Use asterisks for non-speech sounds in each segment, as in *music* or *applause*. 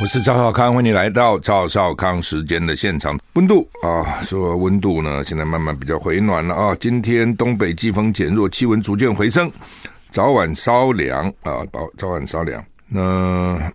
我是赵少康，欢迎来到赵少康时间的现场。温度啊，说温度呢，现在慢慢比较回暖了啊。今天东北季风减弱，气温逐渐回升，早晚稍凉啊，早早晚稍凉。那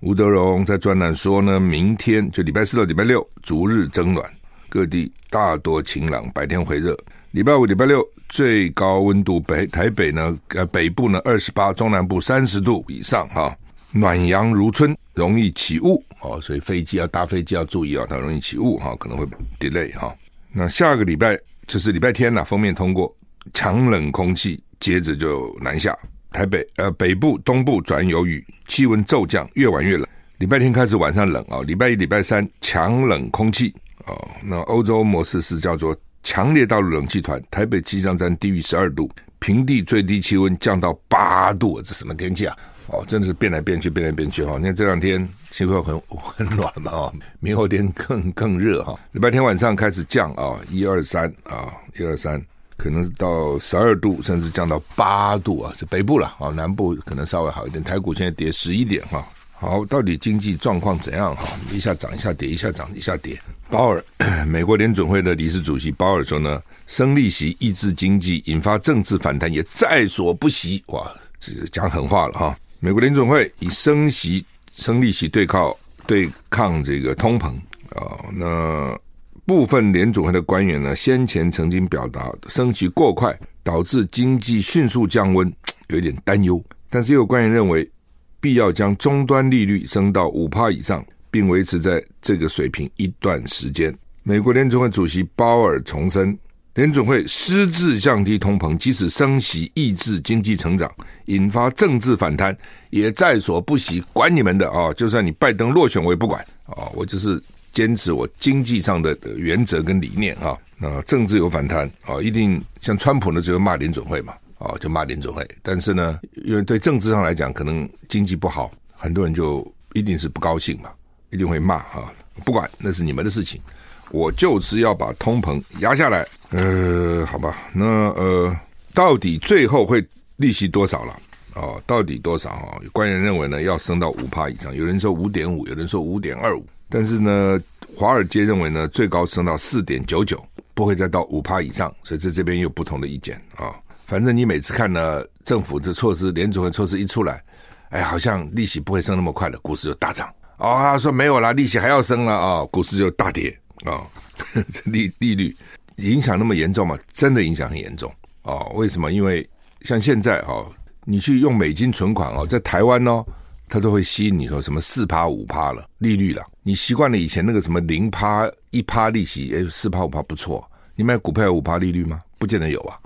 吴德荣在专栏说呢，明天就礼拜四到礼拜六逐日增暖，各地大多晴朗，白天回热。礼拜五、礼拜六最高温度北台北呢，呃北部呢二十八，中南部三十度以上哈。暖阳如春，容易起雾哦，所以飞机要搭飞机要注意啊，它容易起雾哈，可能会 delay 哈。那下个礼拜就是礼拜天了，封面通过强冷空气，接着就南下，台北呃北部、东部转有雨，气温骤降，越晚越冷。礼拜天开始晚上冷啊，礼拜一、礼拜三强冷空气哦。那欧洲模式是叫做强烈大陆冷气团，台北气象站低于十二度，平地最低气温降到八度，这什么天气啊？哦，真的是变来变去，变来变去哈！你看这两天气候很 *laughs* 很暖嘛，哈，明后天更更热哈。礼拜天晚上开始降啊，一二三啊，一二三，可能是到十二度，甚至降到八度啊，是北部了啊，南部可能稍微好一点。台股现在跌十一点哈。好，到底经济状况怎样哈？一下涨一下跌，一下涨一下跌。鲍尔，*clears throat* 美国联准会的理事主席鲍尔说呢，升利息抑制经济，引发政治反弹也在所不惜。哇，这讲狠话了哈。美国联准会以升息、升利息对抗对抗这个通膨啊，那部分联准会的官员呢，先前曾经表达升息过快导致经济迅速降温，有一点担忧。但是也有官员认为，必要将终端利率升到五趴以上，并维持在这个水平一段时间。美国联准会主席鲍尔重申。联准会私自降低通膨，即使升息抑制经济成长，引发政治反弹，也在所不惜。管你们的啊！就算你拜登落选，我也不管啊！我就是坚持我经济上的原则跟理念啊！那政治有反弹啊，一定像川普呢，只会骂联准会嘛啊，就骂联准会。但是呢，因为对政治上来讲，可能经济不好，很多人就一定是不高兴嘛，一定会骂啊！不管那是你们的事情。我就是要把通膨压下来，呃，好吧，那呃，到底最后会利息多少了？哦，到底多少？哦，有官员认为呢，要升到五趴以上，有人说五点五，有人说五点二五，但是呢，华尔街认为呢，最高升到四点九九，不会再到五趴以上，所以在这边有不同的意见啊，反正你每次看呢，政府这措施，联储会措施一出来，哎，好像利息不会升那么快的，股市就大涨。哦，他说没有啦，利息还要升了啊，哦，股市就大跌。啊、哦，*laughs* 这利利率影响那么严重吗？真的影响很严重哦。为什么？因为像现在哦，你去用美金存款哦，在台湾哦，它都会吸引你说什么四趴五趴了利率了。你习惯了以前那个什么零趴一趴利息，哎，四趴五趴不错。你买股票有五趴利率吗？不见得有啊，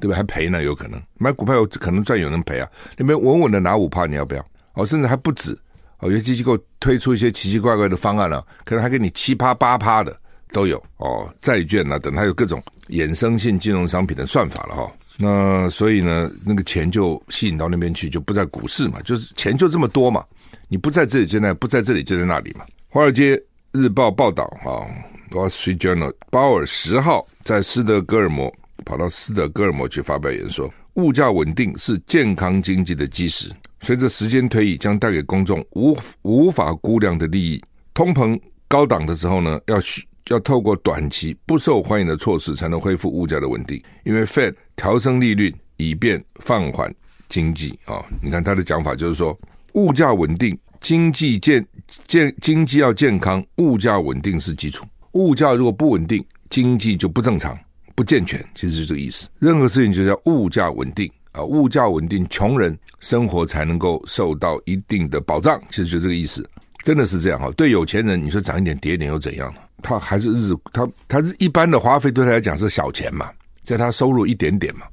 对吧？还赔呢，有可能买股票有可能赚，有人赔啊。你们稳稳的拿五趴，你要不要？哦，甚至还不止哦，有些机构推出一些奇奇怪怪的方案了，可能还给你七趴八趴的。都有哦，债券啊等，它有各种衍生性金融商品的算法了哈。那所以呢，那个钱就吸引到那边去，就不在股市嘛，就是钱就这么多嘛。你不在这里就在，不在这里就在那里嘛。华尔街日报报道啊，《Wall Street Journal》鲍尔十号在斯德哥尔摩跑到斯德哥尔摩去发表演说，物价稳定是健康经济的基石，随着时间推移，将带给公众无无法估量的利益。通膨高档的时候呢，要需。要透过短期不受欢迎的措施，才能恢复物价的稳定。因为 Fed 调升利率，以便放缓经济啊、你看他的讲法就是说，物价稳定，经济健健经济要健康，物价稳定是基础。物价如果不稳定，经济就不正常、不健全。其实是这个意思。任何事情就叫物价稳定啊，物价稳定，穷人生活才能够受到一定的保障。其实就这个意思，真的是这样哈。对有钱人，你说涨一点跌一点又怎样呢？他还是日子，他他是一般的花费，对他来讲是小钱嘛，在他收入一点点嘛。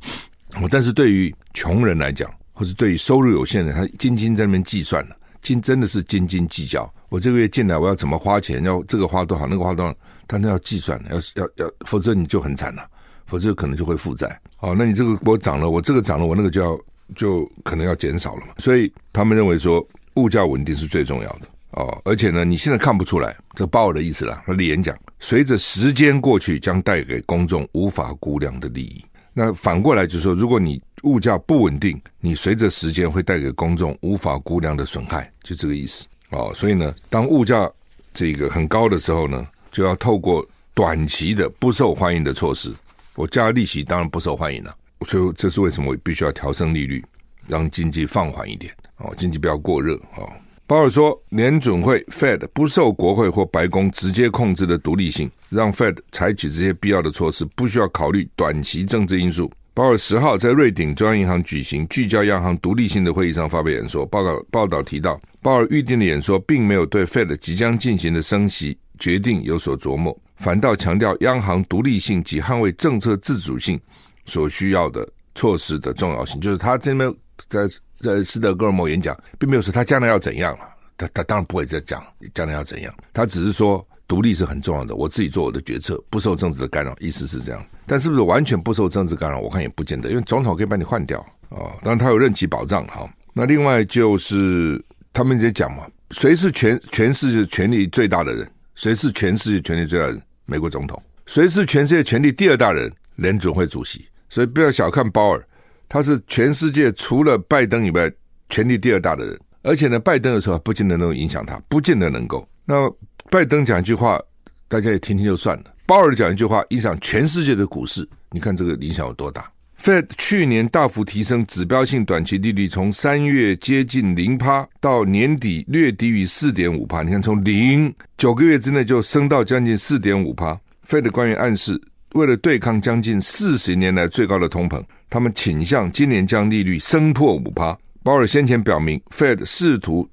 但是对于穷人来讲，或是对于收入有限的，他斤斤在那边计算了，斤真的是斤斤计较。我这个月进来，我要怎么花钱？要这个花多少，那个花多少，他那要计算，要要要，否则你就很惨了，否则可能就会负债。哦，那你这个我涨了，我这个涨了，我那个就要就可能要减少了嘛。所以他们认为说，物价稳定是最重要的。哦，而且呢，你现在看不出来，这鲍尔的意思啦，他的演讲，随着时间过去，将带给公众无法估量的利益。那反过来就是说，如果你物价不稳定，你随着时间会带给公众无法估量的损害，就这个意思。哦，所以呢，当物价这个很高的时候呢，就要透过短期的不受欢迎的措施。我加利息当然不受欢迎了，所以这是为什么我必须要调升利率，让经济放缓一点。哦，经济不要过热。哦，鲍尔说，联准会 Fed 不受国会或白宫直接控制的独立性，让 Fed 采取这些必要的措施，不需要考虑短期政治因素。鲍尔十号在瑞鼎中央银行举行聚焦央行独立性的会议上发表演说，报告报道提到，鲍尔预定的演说并没有对 Fed 即将进行的升息决定有所琢磨，反倒强调央行独立性及捍卫政策自主性所需要的措施的重要性。就是他这边在在斯德哥尔摩演讲，并没有说他将来要怎样了，他他当然不会再讲将来要怎样，他只是说。独立是很重要的，我自己做我的决策，不受政治的干扰，意思是这样。但是不是完全不受政治干扰？我看也不见得，因为总统可以把你换掉啊、哦。当然他有任期保障哈。那另外就是他们在讲嘛，谁是全全世界权力最大的人？谁是全世界权力最大的人？美国总统。谁是全世界权力第二大人？联准会主席。所以不要小看鲍尔，他是全世界除了拜登以外权力第二大的人。而且呢，拜登的时候不见得能够影响他，不见得能够。那。拜登讲一句话，大家也听听就算了。鲍尔讲一句话，影响全世界的股市，你看这个影响有多大？Fed 去年大幅提升指标性短期利率，从三月接近零趴，到年底略低于四点五趴。你看，从零九个月之内就升到将近四点五趴。Fed 官员暗示，为了对抗将近四十年来最高的通膨，他们倾向今年将利率升破五趴。鲍尔先前表明，Fed 试图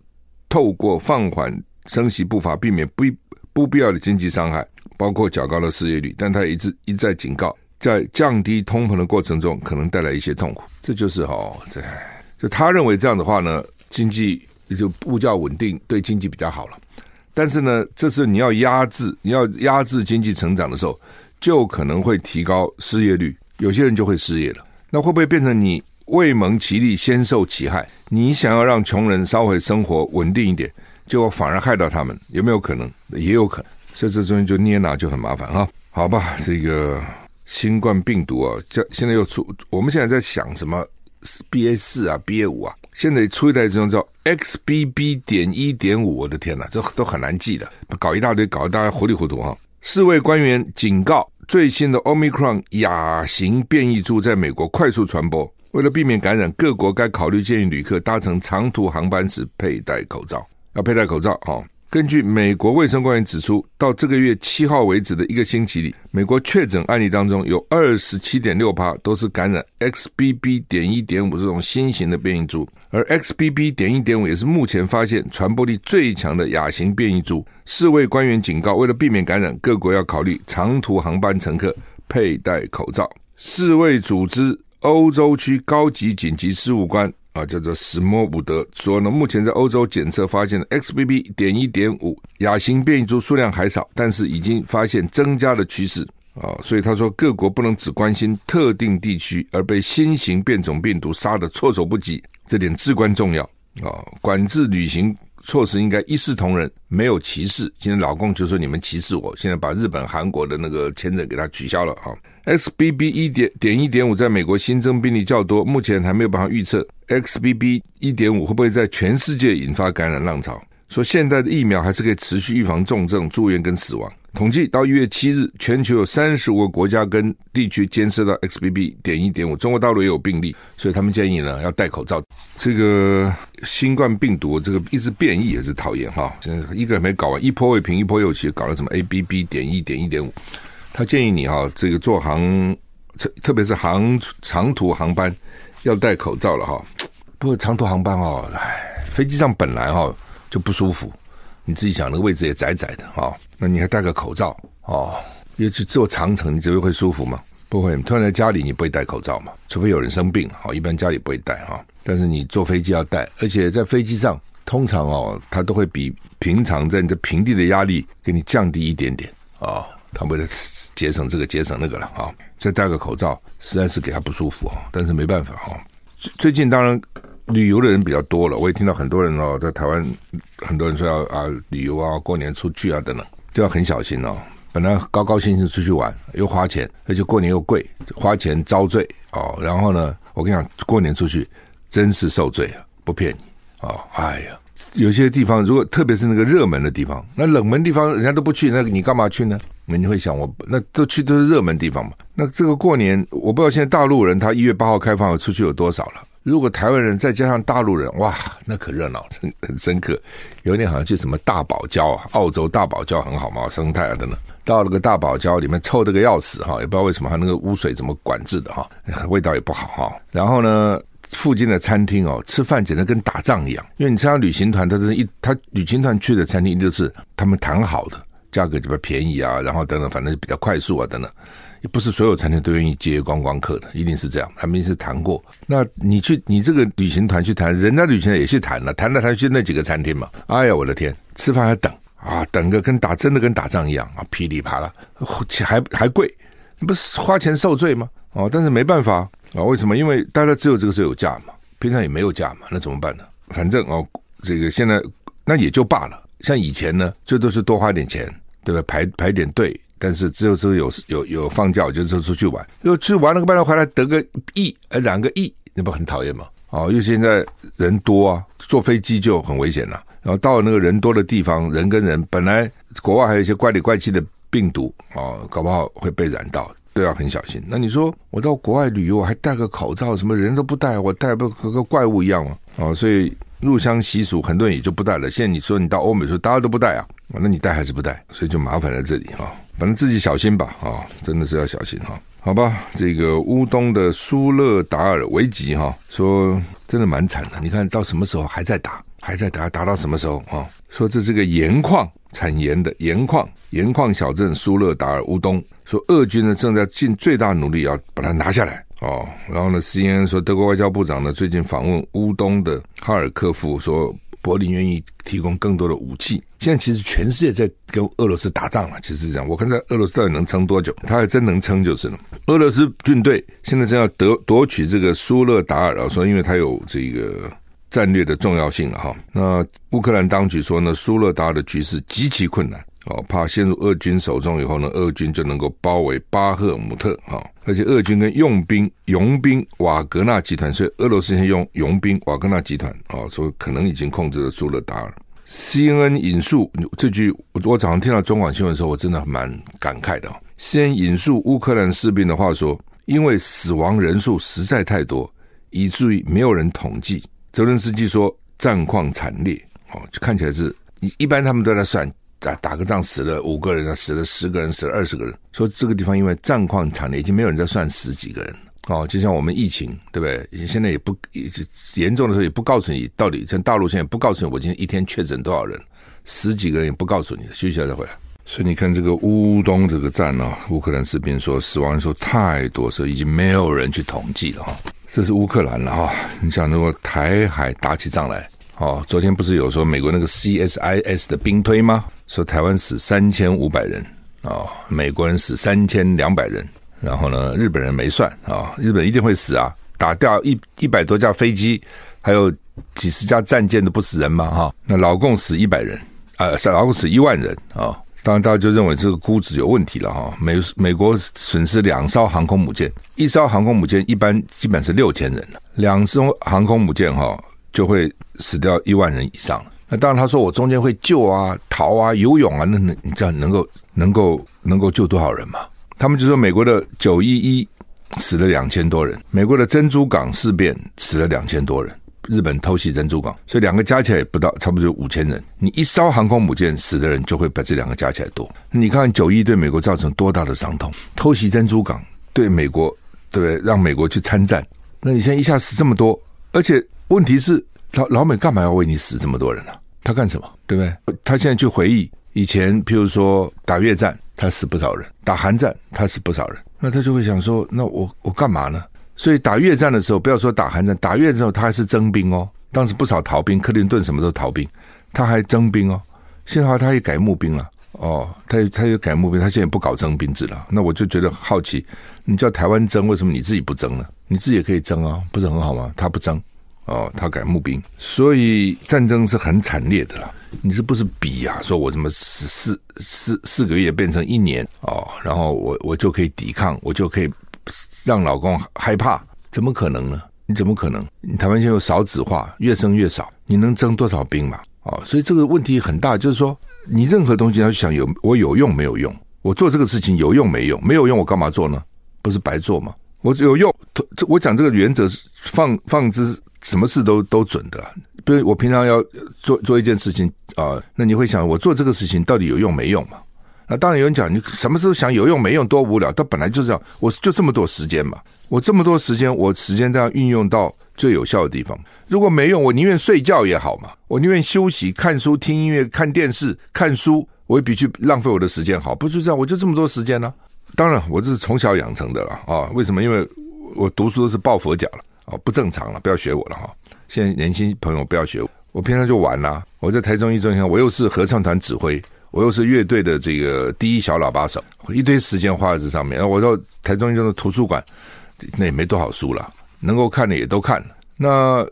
透过放缓。升息步伐，避免不不必要的经济伤害，包括较高的失业率。但他一直一再警告，在降低通膨的过程中，可能带来一些痛苦。这就是哦，这就他认为这样的话呢，经济就物价稳定，对经济比较好了。但是呢，这是你要压制，你要压制经济成长的时候，就可能会提高失业率，有些人就会失业了。那会不会变成你未蒙其利先受其害？你想要让穷人稍微生活稳定一点？就反而害到他们，有没有可能？也有可能，所以这中间就捏拿就很麻烦哈。好吧，这个新冠病毒啊，这现在又出，我们现在在想什么 BA 四啊，BA 五啊，现在出一代这种叫 XBB 点一点五，我的天哪，这都很难记的，搞一大堆，搞得大家糊里糊涂哈。世卫官员警告，最新的 Omicron 亚型变异株在美国快速传播，为了避免感染，各国该考虑建议旅客搭乘长途航班时佩戴口罩。要佩戴口罩。哈，根据美国卫生官员指出，到这个月七号为止的一个星期里，美国确诊案例当中有二十七点六趴都是感染 XBB. 点一点五这种新型的变异株，而 XBB. 点一点五也是目前发现传播力最强的亚型变异株。世卫官员警告，为了避免感染，各国要考虑长途航班乘客佩戴口罩。世卫组织欧洲区高级紧急事务官。啊，叫做斯莫伍德说呢，目前在欧洲检测发现的 XBB. 点一点五亚型变异株数量还少，但是已经发现增加的趋势啊，所以他说各国不能只关心特定地区而被新型变种病毒杀的措手不及，这点至关重要啊。管制旅行措施应该一视同仁，没有歧视。今天老共就说你们歧视我，现在把日本、韩国的那个签证给他取消了啊。XBB. 一点点一点五在美国新增病例较多，目前还没有办法预测 XBB. 一点五会不会在全世界引发感染浪潮。说现在的疫苗还是可以持续预防重症、住院跟死亡。统计到一月七日，全球有三十五个国家跟地区监测到 XBB. 点一点五，中国大陆也有病例，所以他们建议呢要戴口罩。这个新冠病毒这个一直变异也是讨厌哈，现在一个还没搞完，一波未平一波又起，搞了什么 ABB. 点一点一点五。他建议你哈，这个坐航，特别是航长途航班要戴口罩了哈。不过长途航班哦，哎，飞机上本来哈就不舒服，你自己想那个位置也窄窄的哈，那你还戴个口罩哦，因为去坐长城，你觉得会舒服吗？不会。突然在家里你不会戴口罩嘛？除非有人生病，好，一般家里不会戴哈。但是你坐飞机要戴，而且在飞机上通常哦，它都会比平常在你这平地的压力给你降低一点点啊。哦，他为了节省这个节省那个了啊，再戴个口罩，实在是给他不舒服啊。但是没办法哈。最最近当然旅游的人比较多了，我也听到很多人哦，在台湾很多人说要啊旅游啊，过年出去啊等等，就要很小心哦。本来高高兴兴出去玩，又花钱，而且过年又贵，花钱遭罪哦。然后呢，我跟你讲，过年出去真是受罪啊，不骗你哦。哎呀，有些地方如果特别是那个热门的地方，那冷门地方人家都不去，那你干嘛去呢？你会想我那都去都是热门地方嘛。那这个过年，我不知道现在大陆人他一月八号开放出去有多少了。如果台湾人再加上大陆人，哇，那可热闹，很很深刻。有一年好像去什么大堡礁啊，澳洲大堡礁很好嘛，生态啊等等。到了个大堡礁里面，臭得个要死哈，也不知道为什么，它那个污水怎么管制的哈，味道也不好哈。然后呢，附近的餐厅哦，吃饭简直跟打仗一样，因为你参加旅行团，他是一，他旅行团去的餐厅就是他们谈好的，价格就比较便宜啊，然后等等，反正就比较快速啊，等等。不是所有餐厅都愿意接观光客的，一定是这样，他们是谈过。那你去，你这个旅行团去谈，人家旅行也去谈了，谈来谈去那几个餐厅嘛。哎呀，我的天，吃饭还等。啊，等个跟打真的跟打仗一样啊，噼里啪啦，还还贵，不是花钱受罪吗？哦，但是没办法啊，为什么？因为大家只有这个时候有假嘛，平常也没有假嘛，那怎么办呢？反正哦，这个现在那也就罢了。像以前呢，最多是多花点钱，对吧？排排点队，但是只有这个有有有放假，我就是出去玩，又去玩了个半天回来得个亿，呃，两个亿，那不很讨厌吗？哦，因为现在人多啊，坐飞机就很危险了。然后到了那个人多的地方，人跟人本来国外还有一些怪里怪气的病毒啊，搞不好会被染到，都要很小心。那你说我到国外旅游，我还戴个口罩，什么人都不戴，我戴不和个怪物一样吗？啊，所以入乡习俗，很多人也就不戴了。现在你说你到欧美说大家都不戴啊，那你戴还是不戴？所以就麻烦在这里哈。反正自己小心吧啊，真的是要小心哈。好吧，这个乌东的苏勒达尔维吉哈说真的蛮惨的，你看到什么时候还在打？还在打，打到什么时候啊？说这是个盐矿产盐的盐矿盐矿小镇苏勒达尔乌东，说俄军呢正在尽最大努力要把它拿下来哦。然后呢，CNN 说德国外交部长呢最近访问乌东的哈尔科夫，说柏林愿意提供更多的武器。现在其实全世界在跟俄罗斯打仗了，其实是这样。我看在俄罗斯到底能撑多久？他还真能撑就是了。俄罗斯军队现在正要夺夺取这个苏勒达尔啊，说因为他有这个。战略的重要性了哈，那乌克兰当局说呢，苏勒达尔的局势极其困难哦，怕陷入俄军手中以后呢，俄军就能够包围巴赫姆特啊，而且俄军跟佣兵佣兵瓦格纳集团，所以俄罗斯先用佣兵瓦格纳集团啊，所以可能已经控制了苏勒达尔。CNN 引述这句，我早上听到中广新闻的时候，我真的蛮感慨的。先引述乌克兰士兵的话说，因为死亡人数实在太多，以至于没有人统计。泽伦斯基说战况惨烈，哦，就看起来是一一般他们都在算打打个仗死了五个人啊，死了十个人，死了二十个人。说这个地方因为战况惨烈，已经没有人在算十几个人哦。就像我们疫情，对不对？现在也不也严重的时候也不告诉你到底，像大陆现在不告诉你我今天一天确诊多少人，十几个人也不告诉你，休息一下再回来。所以你看这个乌东这个站呢、哦，乌克兰士兵说死亡人数太多，所以已经没有人去统计了哈。这是乌克兰了哈，你想如果台海打起仗来，哦，昨天不是有说美国那个 CSIS 的兵推吗？说台湾死三千五百人啊，美国人死三千两百人，然后呢，日本人没算啊，日本一定会死啊，打掉一一百多架飞机，还有几十架战舰都不死人吗？哈，那老共死一百人，啊，老共死一万人啊。当然，大家就认为这个估值有问题了哈。美美国损失两艘航空母舰，一艘航空母舰一般基本是六千人，两艘航空母舰哈就会死掉一万人以上。那当然，他说我中间会救啊、逃啊、游泳啊，那那你这样能够能够能够救多少人嘛？他们就说美国的九一一死了两千多人，美国的珍珠港事变死了两千多人。日本偷袭珍珠港，所以两个加起来也不到，差不多五千人。你一艘航空母舰死的人就会把这两个加起来多。你看九一对美国造成多大的伤痛？偷袭珍珠港对美国，对不对？让美国去参战。那你现在一下死这么多，而且问题是老老美干嘛要为你死这么多人呢、啊？他干什么？对不对？他现在去回忆以前，譬如说打越战，他死不少人；打韩战，他死不少人。那他就会想说：那我我干嘛呢？所以打越战的时候，不要说打韩战，打越战的时候他还是征兵哦，当时不少逃兵，克林顿什么时候逃兵？他还征兵哦。幸好他也改募兵了哦，他他也改募兵，他现在不搞征兵制了。那我就觉得好奇，你叫台湾征，为什么你自己不征呢？你自己也可以征啊，不是很好吗？他不征哦，他改募兵，所以战争是很惨烈的了。你这不是比呀、啊？说我什么四四四四个月变成一年哦，然后我我就可以抵抗，我就可以让老公害怕？怎么可能呢？你怎么可能？你台湾现在少子化，越生越少，你能征多少兵嘛？哦，所以这个问题很大，就是说，你任何东西要想有我有用没有用？我做这个事情有用没用？没有用我干嘛做呢？不是白做吗？我有用，这我讲这个原则是放放之，什么事都都准的。比如我平常要做做一件事情啊，那你会想我做这个事情到底有用没用嘛？那当然有人讲你什么时候想有用没用多无聊，它本来就是这样，我就这么多时间嘛，我这么多时间，我时间都要运用到最有效的地方。如果没用，我宁愿睡觉也好嘛，我宁愿休息、看书、听音乐、看电视、看书，我也比去浪费我的时间好。不就这样？我就这么多时间呢、当然，我这是从小养成的了啊。为什么？因为我读书都是抱佛脚了哦，不正常了，不要学我了哈。现在年轻朋友不要学我，我平常就玩啦。我在台中一中，你看我又是合唱团指挥。我又是乐队的这个第一小喇叭手，一堆时间花在这上面。我到台中一中的图书馆，那也没多少书了，能够看的也都看了。那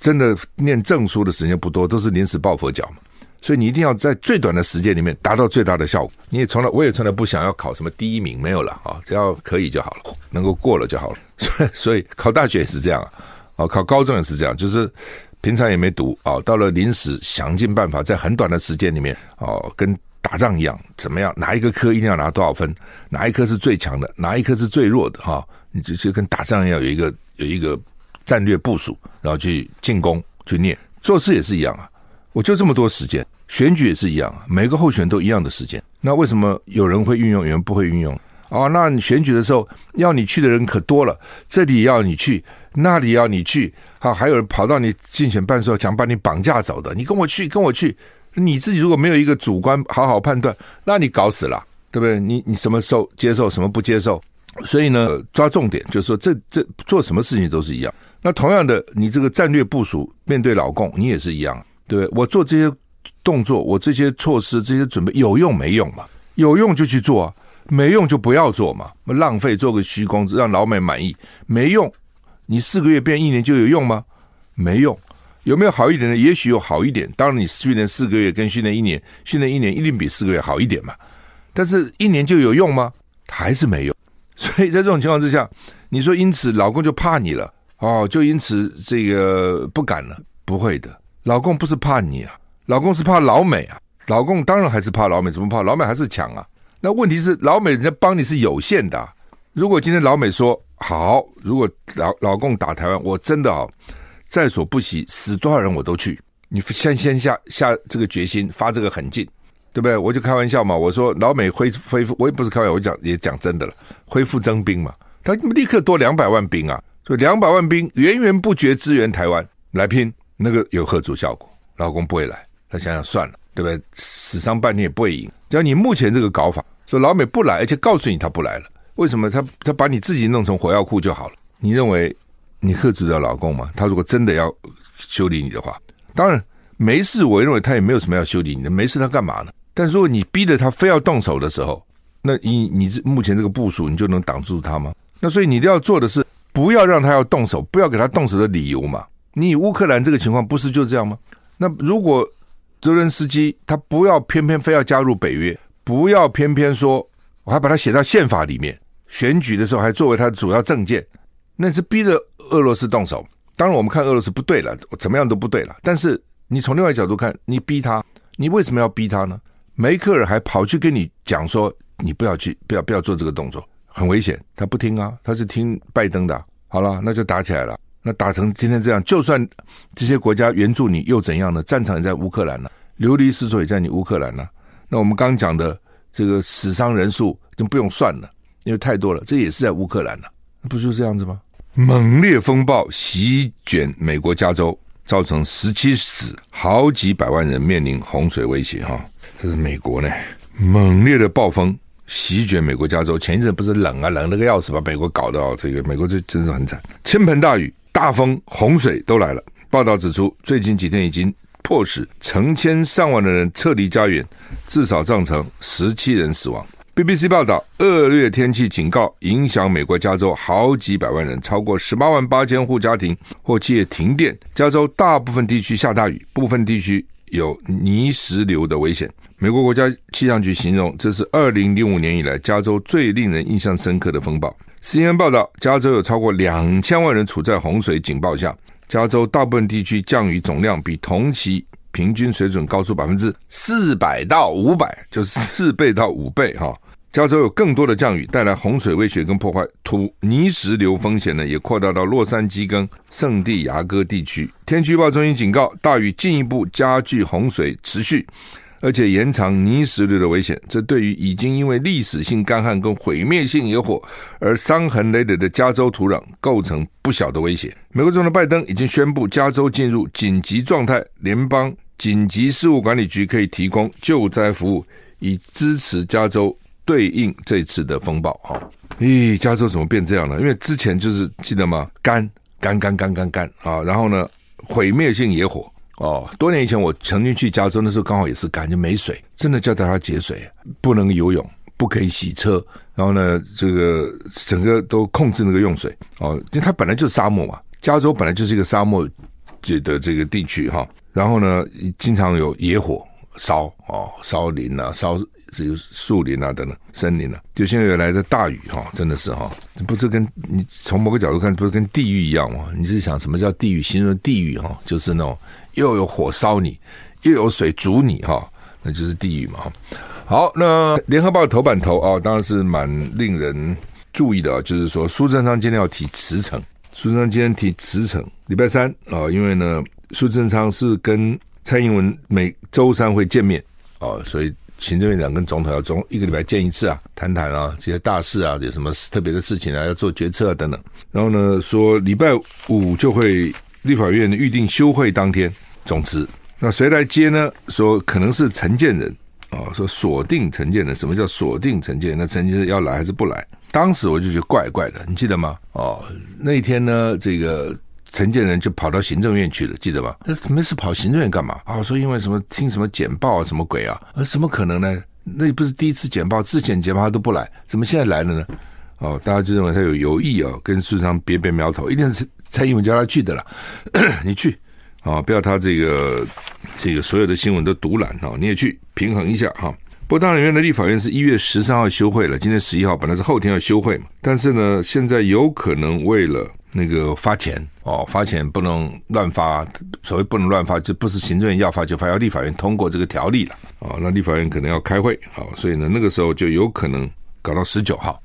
真的念证书的时间不多，都是临时抱佛脚嘛。所以你一定要在最短的时间里面达到最大的效果。你也从来，我也从来不想要考什么第一名，没有了啊，只要可以就好了，能够过了就好了。所以，所以考大学也是这样啊，哦考高中也是这样，就是。平常也没读啊，到了临时想尽办法，在很短的时间里面哦，跟打仗一样，怎么样？哪一个科一定要拿多少分？哪一科是最强的？哪一科是最弱的？哈，你就就跟打仗一样，有一个有一个战略部署，然后去进攻去念。做事也是一样啊，我就这么多时间，选举也是一样啊，每个候选都一样的时间。那为什么有人会运用，有人不会运用？哦，那你选举的时候要你去的人可多了，这里要你去，那里要你去。好，还有人跑到你竞选办所，想把你绑架走的。你跟我去，跟我去。你自己如果没有一个主观好好判断，那你搞死了，对不对？你你什么时候接受，什么不接受？所以呢，抓重点就是说，这这做什么事情都是一样。那同样的，你这个战略部署面对老共，你也是一样，对不对？我做这些动作，我这些措施，这些准备有用没用嘛？有用就去做啊，没用就不要做嘛。浪费做个虚功，让老美满意，没用。你四个月变一年就有用吗？没用。有没有好一点的？也许有好一点。当然，你训练四个月跟训练一年，训练一年一定比四个月好一点嘛。但是，一年就有用吗？还是没用。所以在这种情况之下，你说因此老公就怕你了哦，就因此这个不敢了？不会的，老公不是怕你啊，老公是怕老美啊。老公当然还是怕老美，怎么怕？老美还是强啊。那问题是，老美人家帮你是有限的。如果今天老美说，好，如果老老共打台湾，我真的啊，在所不惜，死多少人我都去。你先先下下这个决心，发这个狠劲，对不对？我就开玩笑嘛，我说老美恢恢复，我也不是开玩笑，我讲也讲真的了，恢复征兵嘛，他立刻多两百万兵啊，所以两百万兵源源不绝支援台湾来拼，那个有吓阻效果，老共不会来，他想想算了，对不对？死伤半天也不会赢。只要你目前这个搞法，说老美不来，而且告诉你他不来了。为什么他他把你自己弄成火药库就好了？你认为你吓阻到老共吗？他如果真的要修理你的话，当然没事。我认为他也没有什么要修理你的，没事他干嘛呢？但如果你逼着他非要动手的时候，那你你目前这个部署，你就能挡住他吗？那所以你要做的是不要让他要动手，不要给他动手的理由嘛。你以乌克兰这个情况不是就这样吗？那如果泽伦斯基他不要偏偏非要加入北约，不要偏偏说我还把它写到宪法里面。选举的时候还作为他的主要政见，那是逼着俄罗斯动手。当然，我们看俄罗斯不对了，怎么样都不对了。但是你从另外一角度看，你逼他，你为什么要逼他呢？梅克尔还跑去跟你讲说，你不要去，不要不要做这个动作，很危险。他不听啊，他是听拜登的。好了，那就打起来了。那打成今天这样，就算这些国家援助你又怎样呢？战场也在乌克兰呢，流离失所也在你乌克兰呢。那我们刚讲的这个死伤人数就不用算了。因为太多了，这也是在乌克兰呢、啊，不就这样子吗？猛烈风暴席卷美国加州，造成十七死，好几百万人面临洪水威胁。哈，这是美国呢，猛烈的暴风席卷美国加州。前一阵不是冷啊，冷得个要死，把美国搞到这个美国这真是很惨，倾盆大雨、大风、洪水都来了。报道指出，最近几天已经迫使成千上万的人撤离家园，至少造成十七人死亡。BBC 报道，恶劣天气警告影响美国加州好几百万人，超过十八万八千户家庭或企业停电。加州大部分地区下大雨，部分地区有泥石流的危险。美国国家气象局形容，这是二零零五年以来加州最令人印象深刻的风暴。CNN 报道，加州有超过两千万人处在洪水警报下，加州大部分地区降雨总量比同期平均水准高出百分之四百到五百，就是四倍到五倍哈。加州有更多的降雨，带来洪水威胁跟破坏，土泥石流风险呢，也扩大到洛杉矶跟圣地亚哥地区。天气预报中心警告，大雨进一步加剧洪水持续，而且延长泥石流的危险。这对于已经因为历史性干旱跟毁灭性野火而伤痕累累的加州土壤，构成不小的威胁。美国总统拜登已经宣布，加州进入紧急状态，联邦紧急事务管理局可以提供救灾服务，以支持加州。对应这次的风暴哈，咦，加州怎么变这样了？因为之前就是记得吗？干干干干干干啊，然后呢，毁灭性野火哦。多年以前我曾经去加州，那时候刚好也是干，就没水，真的叫大家节水，不能游泳，不可以洗车，然后呢，这个整个都控制那个用水哦，因为它本来就是沙漠嘛，加州本来就是一个沙漠的这个地区哈，然后呢，经常有野火烧哦，烧林啊，烧。这个树林啊，等等，森林啊，就现在来的大雨哈，真的是哈，不是跟你从某个角度看，不是跟地狱一样吗？你是想什么叫地狱？形容地狱哈，就是那种又有火烧你，又有水煮你哈，那就是地狱嘛。好，那联合报头版头啊，当然是蛮令人注意的啊，就是说苏贞昌今天要提辞呈，苏贞昌今天提辞呈，礼拜三啊，因为呢，苏贞昌是跟蔡英文每周三会见面啊，所以。行政院长跟总统要总一个礼拜见一次啊，谈谈啊这些大事啊，有什么特别的事情啊，要做决策啊等等。然后呢，说礼拜五就会立法院预定休会当天总辞，那谁来接呢？说可能是陈建仁啊，说锁定陈建仁。什么叫锁定陈建仁？那陈建仁要来还是不来？当时我就觉得怪怪的，你记得吗？哦，那一天呢，这个。陈建仁就跑到行政院去了，记得吗？那没事跑行政院干嘛？啊，说因为什么听什么简报啊，什么鬼啊？呃，怎么可能呢？那也不是第一次简报，之前简报他都不来，怎么现在来了呢？哦，大家就认为他有有意啊，跟苏贞昌别别苗头，一定是蔡英文叫他去的了。*coughs* 你去啊，不要他这个这个所有的新闻都独揽啊，你也去平衡一下哈。不过当然，原来立法院是一月十三号休会了，今天十一号本来是后天要休会嘛，但是呢，现在有可能为了。那个发钱哦，发钱不能乱发，所谓不能乱发，就不是行政院要发就发，要立法院通过这个条例了哦。那立法院可能要开会哦，所以呢，那个时候就有可能搞到十九号，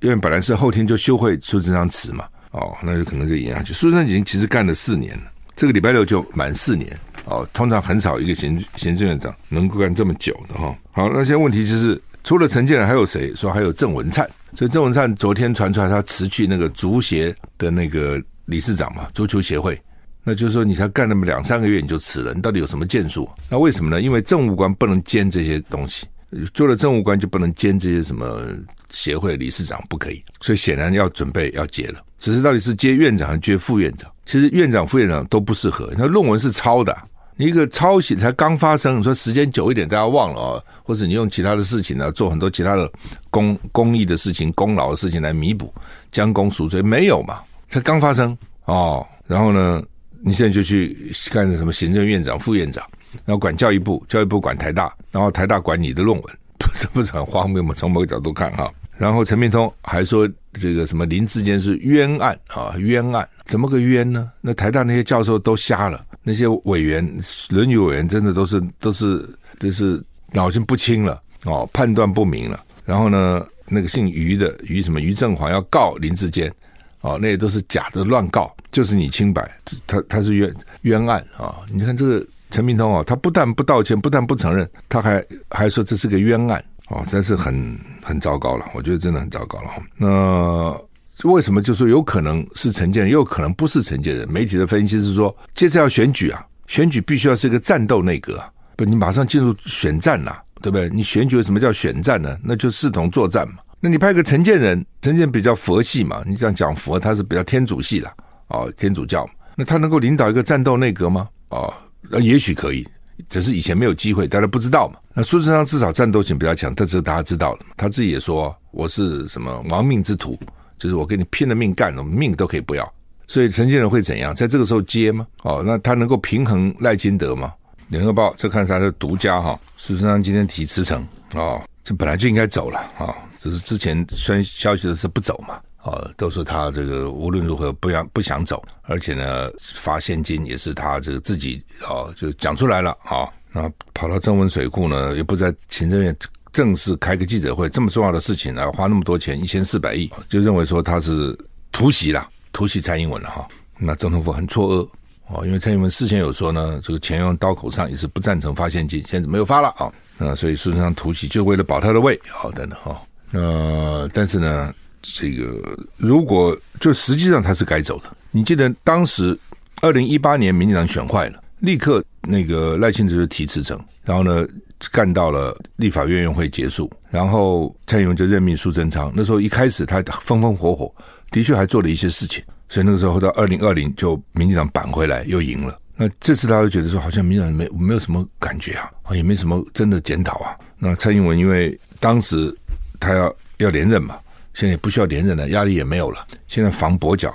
因为本来是后天就休会苏贞昌辞嘛哦，那就可能就赢下去。苏贞昌其实干了四年了，这个礼拜六就满四年哦。通常很少一个行行政院长能够干这么久的哈。好，那现在问题就是。除了陈建仁，还有谁？说还有郑文灿。所以郑文灿昨天传出来，他辞去那个足协的那个理事长嘛，足球协会。那就是说，你才干那么两三个月你就辞了，你到底有什么建树？那为什么呢？因为政务官不能兼这些东西，做了政务官就不能兼这些什么协会理事长，不可以。所以显然要准备要接了，只是到底是接院长还是接副院长？其实院长、副院长都不适合。那论文是抄的。你一个抄袭才刚发生，你说时间久一点，大家忘了哦，或者你用其他的事情呢，做很多其他的公公益的事情、功劳的事情来弥补，将功赎罪，没有嘛？才刚发生哦，然后呢，你现在就去干什么行政院长、副院长，然后管教育部，教育部管台大，然后台大管你的论文，*laughs* 不是不是很荒谬吗？从某个角度看哈，然后陈明通还说这个什么林志坚是冤案啊，冤案，怎么个冤呢？那台大那些教授都瞎了。那些委员、伦理委员真的都是都是都是脑筋不清了哦，判断不明了。然后呢，那个姓于的于什么于正煌要告林志坚哦，那些都是假的乱告，就是你清白，他他是冤冤案啊、你看这个陈明通哦，他不但不道歉，不但不承认，他还还说这是个冤案哦，真是很很糟糕了。我觉得真的很糟糕了。那。为什么就说有可能是陈建人，又有可能不是陈建人？媒体的分析是说，接着要选举啊，选举必须要是一个战斗内阁啊，不，你马上进入选战了，对不对？你选举为什么叫选战呢？那就视同作战嘛。那你派个陈建人，陈建比较佛系嘛，你这样讲佛，他是比较天主系的哦，天主教。那他能够领导一个战斗内阁吗？哦，那也许可以，只是以前没有机会，大家不知道嘛。那苏贞昌至少战斗性比较强，但是大家知道了，他自己也说我是什么亡命之徒，就是我跟你拼了命干，我命都可以不要。所以陈建仁会怎样？在这个时候接吗？哦，那他能够平衡赖金德吗？联合报这看是他的独家哈，苏贞昌今天提辞呈哦，这本来就应该走了啊、哦，只是之前宣消息的是不走嘛，哦，都说他这个无论如何不想不想走，而且呢发现金也是他这个自己哦就讲出来了啊、那跑到曾文水库呢，也不在行政院正式开个记者会，这么重要的事情呢，花那么多钱一千四百亿，就认为说他是突袭了，突袭蔡英文了哈、那总统府很错愕。哦，因为蔡英文事先有说呢，这个钱用刀口上也是不赞成发现金，现在没有发了啊，那所以事实上突袭就为了保他的位，好等等哈，呃，但是呢，这个如果就实际上他是该走的。你记得当时二零一八年民进党选坏了，立刻那个赖清德就提辞呈，然后呢干到了立法院院会结束，然后蔡英文就任命苏贞昌，那时候一开始他风风火火，的确还做了一些事情。所以那个时候到二零二零就民进党扳回来又赢了。那这次大家就觉得说好像民进党没没有什么感觉啊，也没什么真的检讨啊。那蔡英文因为当时他要要连任嘛，现在也不需要连任了，压力也没有了。现在防跛脚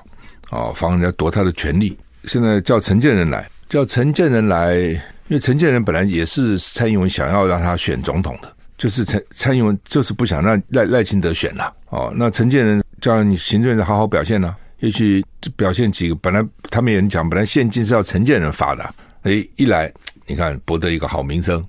啊，防人家夺他的权利。现在叫陈建仁来，叫陈建仁来，因为陈建仁本来也是蔡英文想要让他选总统的，就是蔡蔡英文就是不想让赖赖清德选了哦。那陈建仁叫你行政院好好表现呢。也许表现几个，本来他们也讲，本来现金是要陈建仁发的，哎，一来你看博得一个好名声，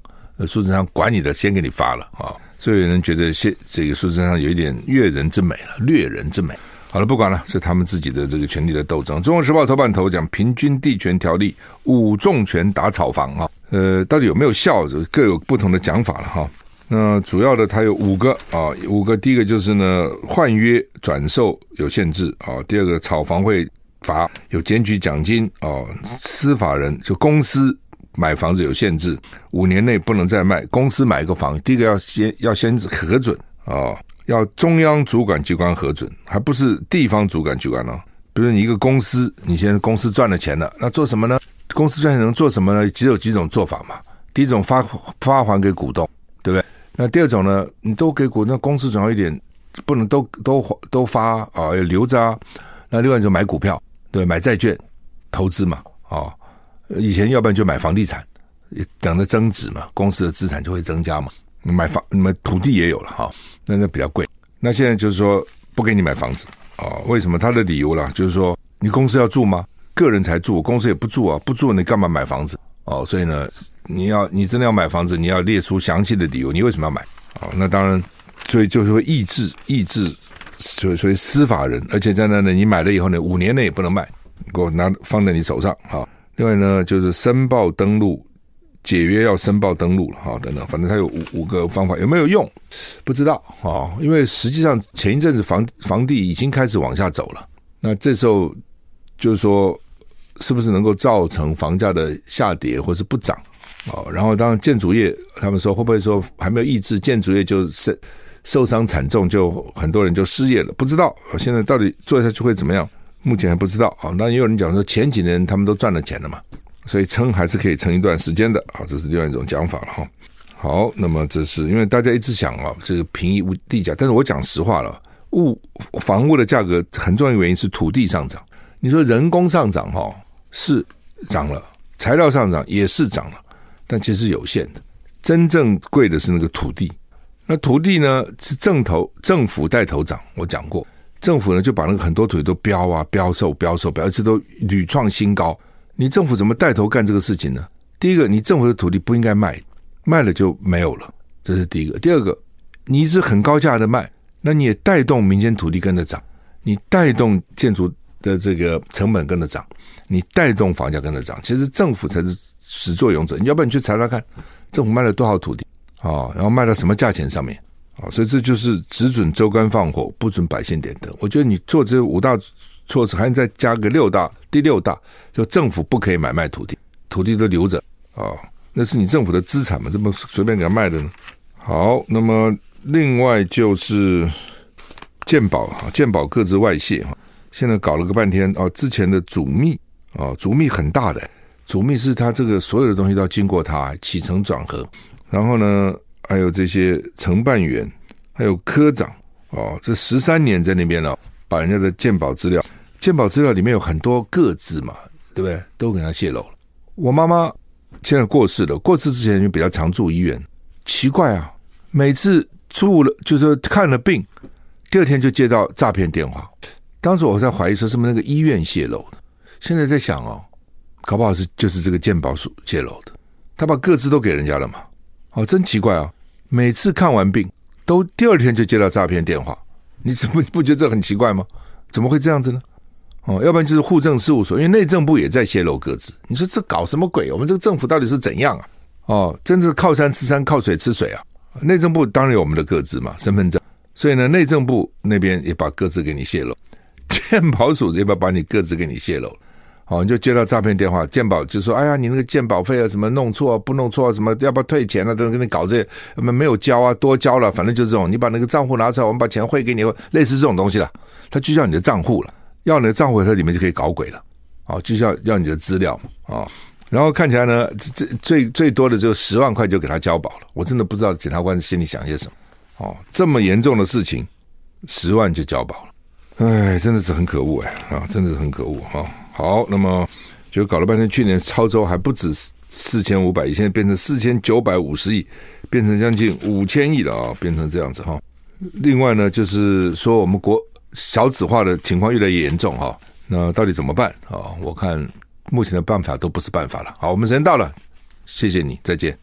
苏贞昌管你的，先给你发了啊，以有人觉得现这个苏贞昌有一点阅人之美了，掠人之美。好了，不管了，是他们自己的这个权力的斗争。中国时报头版头讲平均地权条例五重拳打草房啊，呃，到底有没有效？各有不同的讲法了哈。那主要的它有五个啊，五个。第一个就是呢，换约转售有限制啊。第二个，炒房会罚，有检举奖金啊。司法人就公司买房子有限制，五年内不能再卖。公司买一个房，第一个要先要先核准啊，要中央主管机关核准，还不是地方主管机关呢。比如你一个公司，你现在公司赚了钱了，那做什么呢？公司赚钱能做什么呢？只有几种做法嘛。第一种发发还给股东，对不对？那第二种呢？你都给股，那公司总要一点，不能都都都发啊，要留着啊。那另外就买股票，对，买债券，投资嘛，啊，以前要不然就买房地产，等着增值嘛，公司的资产就会增加嘛。买房，你们土地也有了哈，那个比较贵。那现在就是说不给你买房子啊？为什么？他的理由啦，就是说你公司要住吗？个人才住，公司也不住啊，不住你干嘛买房子？哦，所以呢。你要你真的要买房子，你要列出详细的理由，你为什么要买？啊，那当然，所以就是会抑制抑制，所以所以司法人，而且在那呢，你买了以后呢，五年内也不能卖，给我拿放在你手上啊。另外呢，就是申报登录解约要申报登录了哈，等等，反正它有五五个方法，有没有用？不知道啊，因为实际上前一阵子房房地已经开始往下走了，那这时候就是说，是不是能够造成房价的下跌或是不涨？哦，然后当然建筑业，他们说会不会说还没有抑制，建筑业就是受伤惨重，就很多人就失业了，不知道现在到底做下去会怎么样，目前还不知道啊。那也有人讲说前几年他们都赚了钱了嘛，所以撑还是可以撑一段时间的啊，这是另外一种讲法了哈。好，那么这是因为大家一直想啊，这个平抑物地价，但是我讲实话了，物房屋的价格很重要的原因是土地上涨，你说人工上涨哈是涨了，材料上涨也是涨了。但其实有限的，真正贵的是那个土地。那土地呢是政投政府带头涨，我讲过，政府呢就把那个很多土地都标啊标售标售，标，一直都屡创新高。你政府怎么带头干这个事情呢？第一个，你政府的土地不应该卖，卖了就没有了，这是第一个。第二个，你一直很高价的卖，那你也带动民间土地跟着涨，你带动建筑的这个成本跟着涨，你带动房价跟着涨。其实政府才是。始作俑者，你要不然你去查查看，政府卖了多少土地啊？然后卖到什么价钱上面啊？所以这就是只准州官放火，不准百姓点灯。我觉得你做这五大措施，还再加个六大，第六大就政府不可以买卖土地，土地都留着啊，那是你政府的资产嘛，这么随便给他卖的呢？好，那么另外就是鉴宝啊，鉴宝各自外泄哈，现在搞了个半天啊，之前的主秘。哦，主秘很大的，主秘是他这个所有的东西都要经过他起承转合，然后呢，还有这些承办员，还有科长哦，这十三年在那边呢、哦，把人家的鉴宝资料，鉴宝资料里面有很多个字嘛，对不对？都给他泄露了。我妈妈现在过世了，过世之前就比较常住医院，奇怪啊，每次住了就是看了病，第二天就接到诈骗电话。当时我在怀疑说是不是那个医院泄露的，现在在想哦，搞不好是就是这个鉴宝所泄露的，他把个资都给人家了嘛？哦，真奇怪啊！每次看完病都第二天就接到诈骗电话，你怎么 *laughs* 不觉得这很奇怪吗？怎么会这样子呢？哦，要不然就是户政事务所，因为内政部也在泄露各自，你说这搞什么鬼？我们这个政府到底是怎样啊？哦，真是靠山吃山，靠水吃水啊！内政部当然有我们的各自嘛，身份证，所以呢，内政部那边也把各自给你泄露。健保署要不要把你各自给你泄露了？好，你就接到诈骗电话，鉴保就说：“哎呀，你那个鉴保费啊，什么弄错，不弄错，什么要不要退钱啊？等等，给你搞这些，没没有交啊，多交了，反正就是这种。你把那个账户拿出来，我们把钱汇给你，类似这种东西了。他就要你的账户了，要你的账户，它里面就可以搞鬼了。好，就要要你的资料啊。然后看起来呢，这最最多的就十万块就给他交保了。我真的不知道检察官心里想些什么。哦，这么严重的事情，十万就交保了。哎，真的是很可恶哎啊，真的是很可恶哈。好，那么就搞了半天，去年超周还不止四千五百亿，现在变成四千九百五十亿，变成将近五千亿了啊，变成这样子哈。另外呢，就是说我们国少子化的情况越来越严重哈，那到底怎么办啊？我看目前的办法都不是办法了。好，我们时间到了，谢谢你，再见。